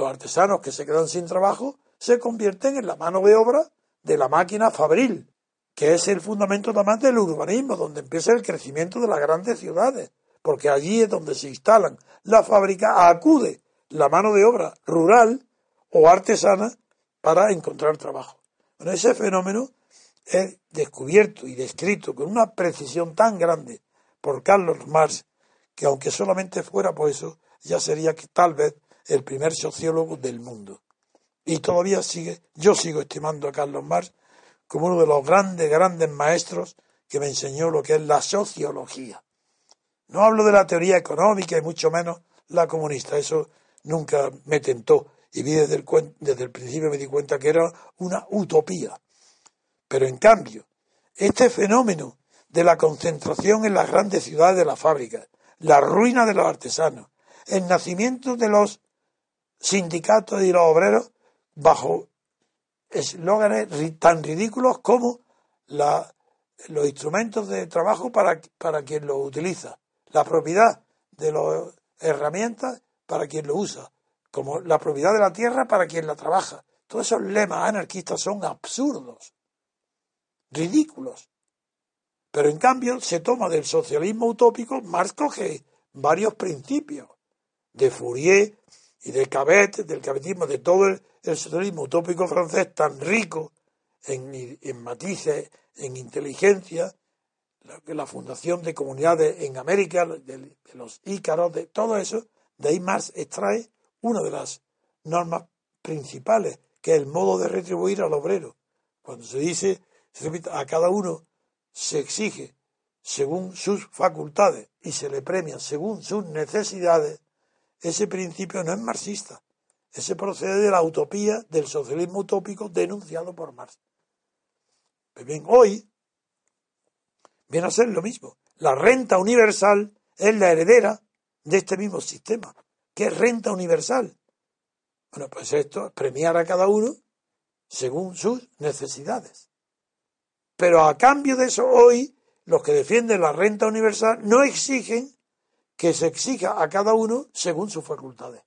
Los artesanos que se quedan sin trabajo se convierten en la mano de obra de la máquina fabril, que es el fundamento también del urbanismo, donde empieza el crecimiento de las grandes ciudades, porque allí es donde se instalan las fábricas, acude la mano de obra rural o artesana para encontrar trabajo. Bueno, ese fenómeno es descubierto y descrito con una precisión tan grande por Carlos Marx que aunque solamente fuera por eso, ya sería que tal vez el primer sociólogo del mundo. Y todavía sigue, yo sigo estimando a Carlos Marx como uno de los grandes, grandes maestros que me enseñó lo que es la sociología. No hablo de la teoría económica y mucho menos la comunista, eso nunca me tentó y vi desde el, desde el principio me di cuenta que era una utopía. Pero en cambio, este fenómeno de la concentración en las grandes ciudades de las fábricas, la ruina de los artesanos, el nacimiento de los sindicatos y los obreros bajo eslóganes tan ridículos como la, los instrumentos de trabajo para, para quien los utiliza, la propiedad de las herramientas para quien lo usa, como la propiedad de la tierra para quien la trabaja. Todos esos lemas anarquistas son absurdos, ridículos. Pero en cambio se toma del socialismo utópico, Marx coge varios principios de Fourier y de Cabet, del cabetismo, de todo el, socialismo utópico francés tan rico en, matices, en inteligencia, la, la, fundación de comunidades en América, de, de los ícaros, de todo eso, de ahí Marx extrae una de las normas principales, que es el modo de retribuir al obrero. Cuando se dice, se repite, a cada uno se exige según sus facultades y se le premia según sus necesidades, ese principio no es marxista. Ese procede de la utopía del socialismo utópico denunciado por Marx. Pues bien, hoy viene a ser lo mismo. La renta universal es la heredera de este mismo sistema. ¿Qué es renta universal? Bueno, pues esto es premiar a cada uno según sus necesidades. Pero a cambio de eso, hoy los que defienden la renta universal no exigen que se exija a cada uno según sus facultades.